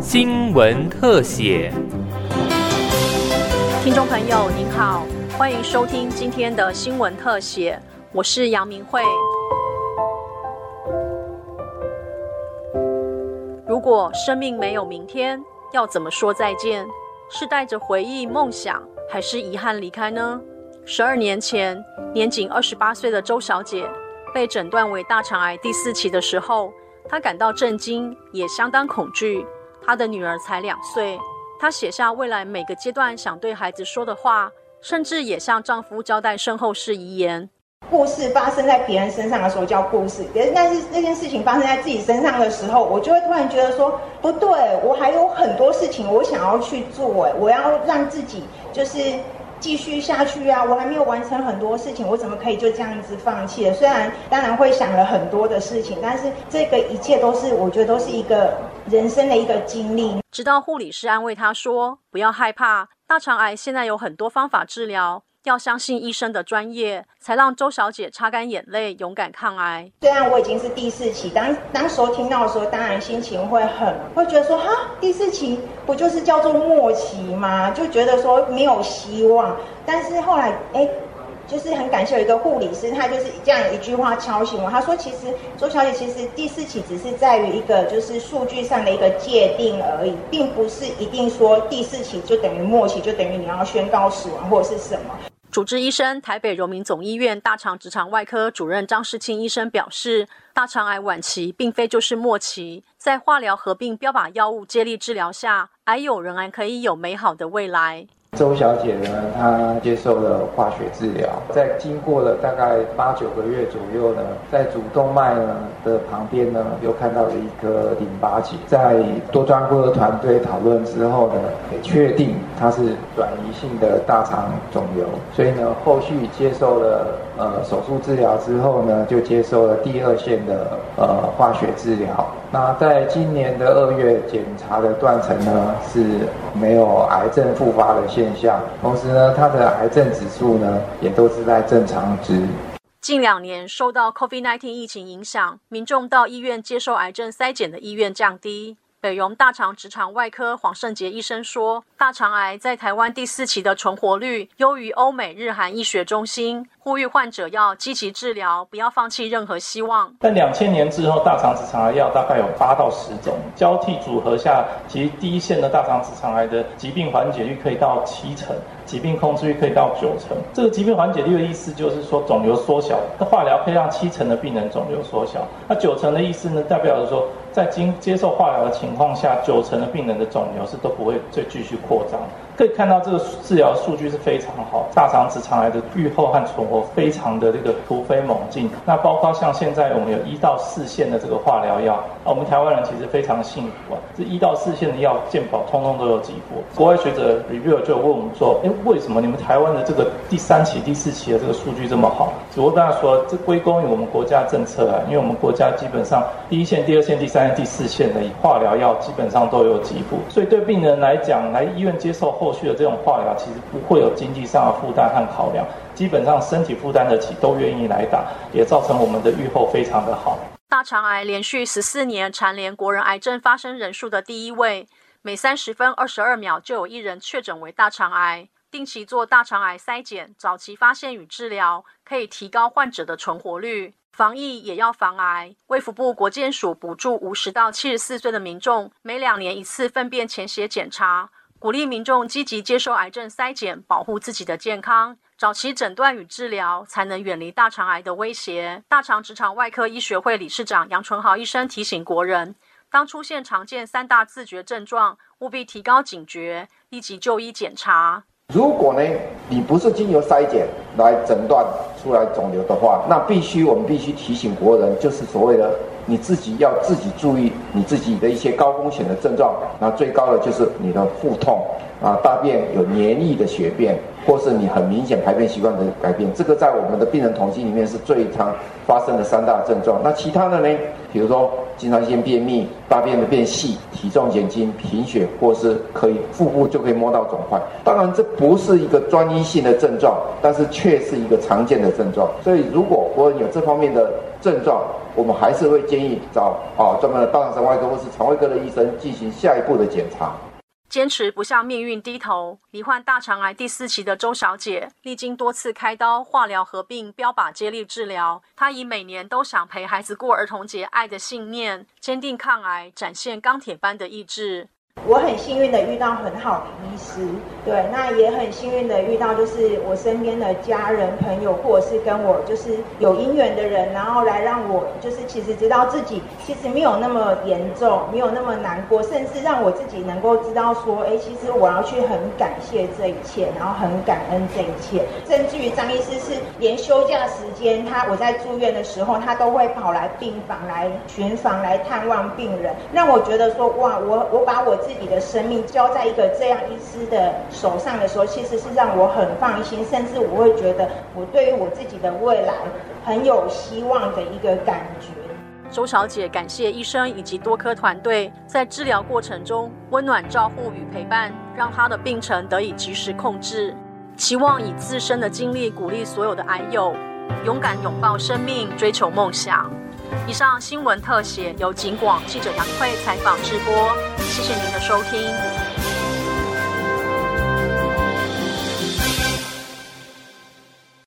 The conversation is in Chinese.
新闻特写。听众朋友您好，欢迎收听今天的新闻特写，我是杨明慧。如果生命没有明天，要怎么说再见？是带着回忆、梦想，还是遗憾离开呢？十二年前，年仅二十八岁的周小姐被诊断为大肠癌第四期的时候，她感到震惊，也相当恐惧。她的女儿才两岁，她写下未来每个阶段想对孩子说的话，甚至也向丈夫交代身后事遗言。故事发生在别人身上的时候叫故事，但是那件事情发生在自己身上的时候，我就会突然觉得说，不对，我还有很多事情我想要去做，我要让自己就是。继续下去啊！我还没有完成很多事情，我怎么可以就这样子放弃了？虽然当然会想了很多的事情，但是这个一切都是我觉得都是一个人生的一个经历。直到护理师安慰他说：“不要害怕，大肠癌现在有很多方法治疗。”要相信医生的专业，才让周小姐擦干眼泪，勇敢抗癌。虽然我已经是第四期，当当时候听到的时候，当然心情会很，会觉得说，哈，第四期不就是叫做末期吗？就觉得说没有希望。但是后来，哎。就是很感谢有一个护理师，他就是这样一句话敲醒我。他说：“其实周小姐，其实第四期只是在于一个就是数据上的一个界定而已，并不是一定说第四期就等于末期，就等于你要宣告死亡或者是什么。”主治医生台北荣民总医院大肠直肠外科主任张世清医生表示，大肠癌晚期并非就是末期，在化疗合并标靶药物接力治疗下，癌友仍然可以有美好的未来。周小姐呢，她接受了化学治疗，在经过了大概八九个月左右呢，在主动脉呢的旁边呢，又看到了一个淋巴结。在多专科团队讨论之后呢，也确定它是转移性的大肠肿瘤，所以呢，后续接受了呃手术治疗之后呢，就接受了第二线的呃化学治疗。那在今年的二月检查的断层呢，是没有癌症复发的现。象，同时呢，它的癌症指数呢也都是在正常值。近两年受到 COVID-19 疫情影响，民众到医院接受癌症筛检的意愿降低。北荣大肠直肠外科黄胜杰医生说，大肠癌在台湾第四期的存活率优于欧美日韩医学中心，呼吁患者要积极治疗，不要放弃任何希望。但两千年之后，大肠直肠癌药大概有八到十种交替组合下，其实第一线的大肠直肠癌的疾病缓解率可以到七成。疾病控制率可以到九成，这个疾病缓解率的意思就是说肿瘤缩小，那化疗可以让七成的病人肿瘤缩小，那九成的意思呢，代表着说在经接受化疗的情况下，九成的病人的肿瘤是都不会再继续扩张。可以看到这个治疗数据是非常好，大肠直肠癌的预后和存活非常的这个突飞猛进。那包括像现在我们有一到四线的这个化疗药，啊，我们台湾人其实非常幸福啊，这一到四线的药健保通通都有给付。国外学者 review 就问我们说，哎，为什么你们台湾的这个第三期、第四期的这个数据这么好？只不过大家说，这归功于我们国家政策啊，因为我们国家基本上第一线、第二线、第三线、第四线的化疗药基本上都有给付，所以对病人来讲，来医院接受。后续的这种化疗其实不会有经济上的负担和考量，基本上身体负担得起都愿意来打，也造成我们的预后非常的好。大肠癌连续十四年蝉联国人癌症发生人数的第一位，每三十分二十二秒就有一人确诊为大肠癌。定期做大肠癌筛检，早期发现与治疗，可以提高患者的存活率。防疫也要防癌，卫福部国健署补助五十到七十四岁的民众每两年一次粪便潜血检查。鼓励民众积极接受癌症筛检，保护自己的健康，早期诊断与治疗，才能远离大肠癌的威胁。大肠直肠外科医学会理事长杨纯豪医生提醒国人，当出现常见三大自觉症状，务必提高警觉，立即就医检查。如果呢，你不是经由筛检来诊断出来肿瘤的话，那必须我们必须提醒国人，就是所谓的。你自己要自己注意你自己的一些高风险的症状，那最高的就是你的腹痛啊，大便有黏腻的血便，或是你很明显排便习惯的改变，这个在我们的病人统计里面是最常发生的三大症状。那其他的呢？比如说经常性便秘、大便的变细、体重减轻、贫血，或是可以腹部就可以摸到肿块。当然这不是一个专一性的症状，但是却是一个常见的症状。所以如果我有这方面的，症状，我们还是会建议找啊专门的大肠神外科或是肠胃科的医生进行下一步的检查。坚持不向命运低头，罹患大肠癌第四期的周小姐，历经多次开刀、化疗合并标靶接力治疗，她以每年都想陪孩子过儿童节爱的信念，坚定抗癌，展现钢铁般的意志。我很幸运的遇到很好的医师，对，那也很幸运的遇到就是我身边的家人朋友，或者是跟我就是有姻缘的人，然后来让我就是其实知道自己其实没有那么严重，没有那么难过，甚至让我自己能够知道说，哎，其实我要去很感谢这一切，然后很感恩这一切。甚至于张医师是连休假时间，他我在住院的时候，他都会跑来病房来巡房来探望病人，让我觉得说，哇，我我把我自己的生命交在一个这样医师的手上的时候，其实是让我很放心，甚至我会觉得我对于我自己的未来很有希望的一个感觉。周小姐感谢医生以及多科团队在治疗过程中温暖照护与陪伴，让她的病程得以及时控制。期望以自身的经历鼓励所有的癌友，勇敢拥抱生命，追求梦想。以上新闻特写由警广记者杨慧采访直播，谢谢您的收听。